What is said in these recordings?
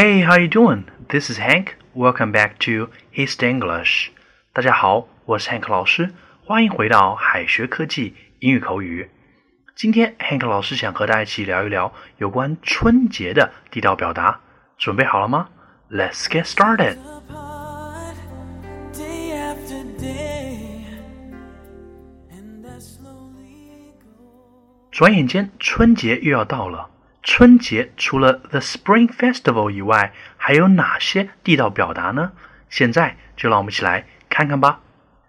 Hey, how you doing? This is Hank. Welcome back to His English. 大家好，我是 Hank 老师，欢迎回到海学科技英语口语。今天 Hank 老师想和大家一起聊一聊有关春节的地道表达，准备好了吗？Let's get started. 转眼间，春节又要到了。春节除了 The Spring Festival 以外，还有哪些地道表达呢？现在就让我们一起来看看吧。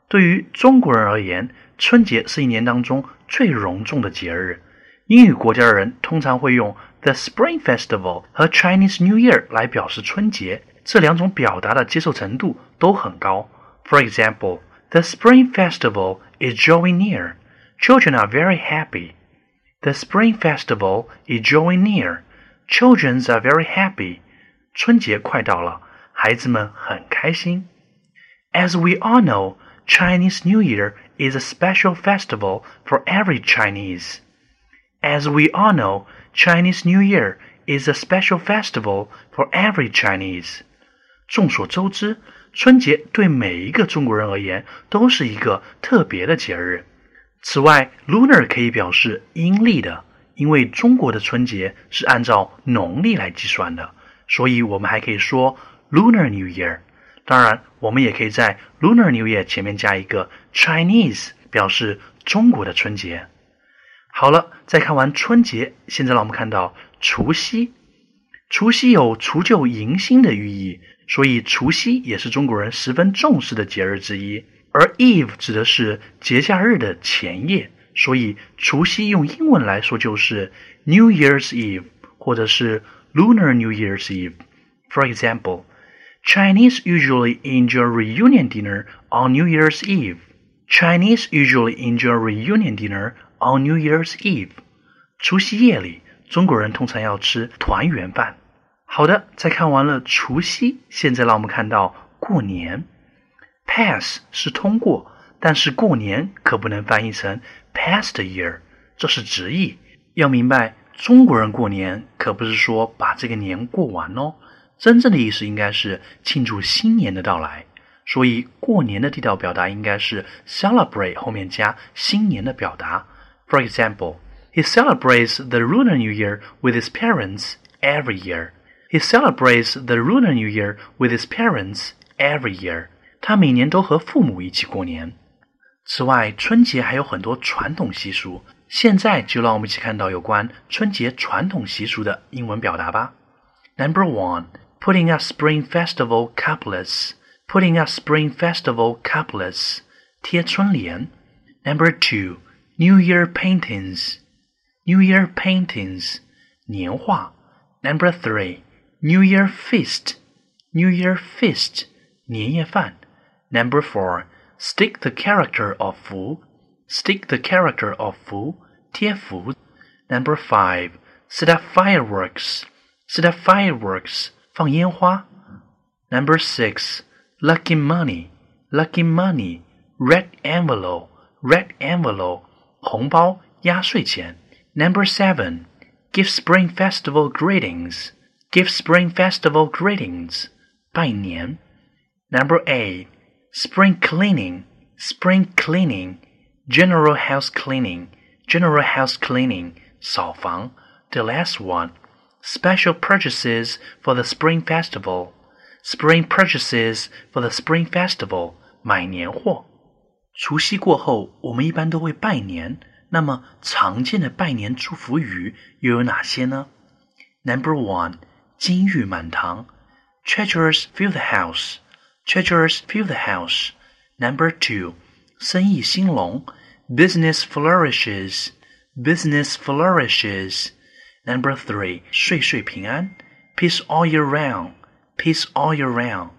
对于中国人而言，春节是一年当中最隆重的节日。英语国家的人通常会用 The Spring Festival 和 Chinese New Year 来表示春节，这两种表达的接受程度都很高。For example, the Spring Festival is drawing near. Children are very happy. The Spring Festival is drawing near. Children are very happy. 春节快到了，孩子们很开心。As we all know, Chinese New Year is a special festival for every Chinese. As we all know, Chinese New Year is a special festival for every Chinese. 众所周知，春节对每一个中国人而言都是一个特别的节日。 此外，lunar 可以表示阴历的，因为中国的春节是按照农历来计算的，所以我们还可以说 lunar New Year。当然，我们也可以在 lunar New Year 前面加一个 Chinese，表示中国的春节。好了，再看完春节，现在让我们看到除夕。除夕有除旧迎新的寓意，所以除夕也是中国人十分重视的节日之一。而 Eve 指的是节假日的前夜，所以除夕用英文来说就是 New Year's Eve，或者是 Lunar New Year's Eve。For example, Chinese usually enjoy reunion dinner on New Year's Eve. Chinese usually enjoy reunion dinner on New Year's Eve. 除夕夜里，中国人通常要吃团圆饭。好的，在看完了除夕，现在让我们看到过年。Pass 是通过，但是过年可不能翻译成 past year，这是直译。要明白，中国人过年可不是说把这个年过完哦，真正的意思应该是庆祝新年的到来。所以过年的地道表达应该是 celebrate 后面加新年的表达。For example, he celebrates the Lunar New Year with his parents every year. He celebrates the Lunar New Year with his parents every year. 他每年都和父母一起过年。此外，春节还有很多传统习俗。现在就让我们一起看到有关春节传统习俗的英文表达吧。Number one, putting up Spring Festival couplets. Putting up Spring Festival couplets. 贴春联。Number two, New Year paintings. New Year paintings. 年画。Number three, New Year feast. New Year feast. 年夜饭。Number four, stick the character of Fu. Stick the character of Fu. 贴符. Number five, set up fireworks. Set up fireworks. 放烟花. Number six, lucky money. Lucky money. Red envelope. Red envelope. 红包压岁钱. Number seven, give Spring Festival greetings. Give Spring Festival greetings. 拜年. Number eight, spring cleaning, spring cleaning, general house cleaning, general house cleaning, 扫房. The last one, special purchases for the spring festival, spring purchases for the spring festival, 买年货。除夕过后，我们一般都会拜年。那么常见的拜年祝福语又有哪些呢？Number one，金玉满堂，Treasures fill the house。 Treasures fill the house. Number two, 生意兴隆 business flourishes. Business flourishes. Number three, 岁岁平安 peace all year round. Peace all year round.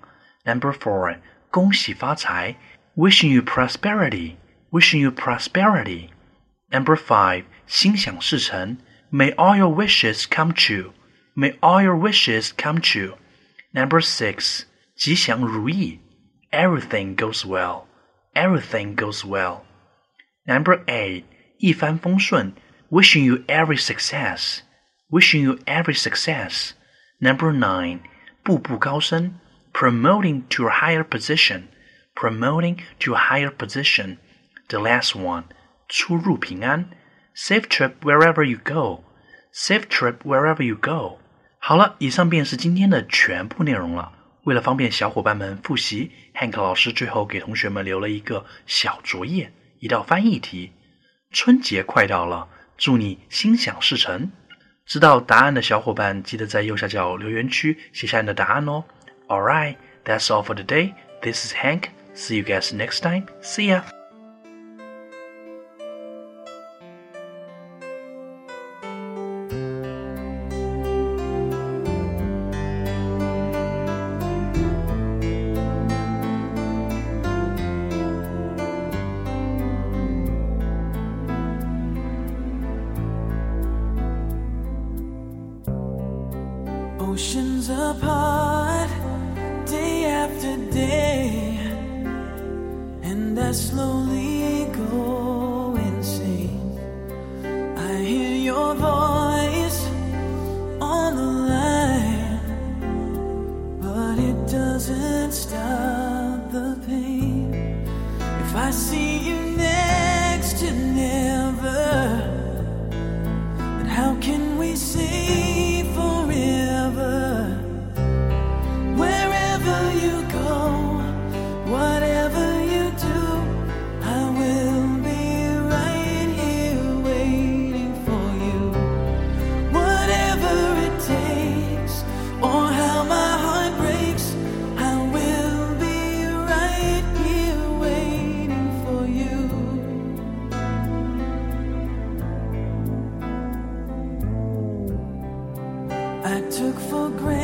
Number four, 恭喜发财 wishing you prosperity. Wishing you prosperity. Number five, 心想事成 may all your wishes come true. May all your wishes come true. Number six, 吉祥如意，everything goes well, everything goes well. Number eight，一帆风顺，wishing you every success, wishing you every success. Number nine， 步步高升，promoting to a higher position，promoting to a higher position。The last one，出入平安，safe trip wherever you go，safe trip wherever you go。好了，以上便是今天的全部内容了。 为了方便小伙伴们复习，Hank 老师最后给同学们留了一个小作业，一道翻译题。春节快到了，祝你心想事成。知道答案的小伙伴，记得在右下角留言区写下你的答案哦。All right, that's all for today. This is Hank. See you guys next time. See ya. Oceans apart, day after day, and I slowly go insane. I hear your voice on the line, but it doesn't stop the pain. If I see you so great.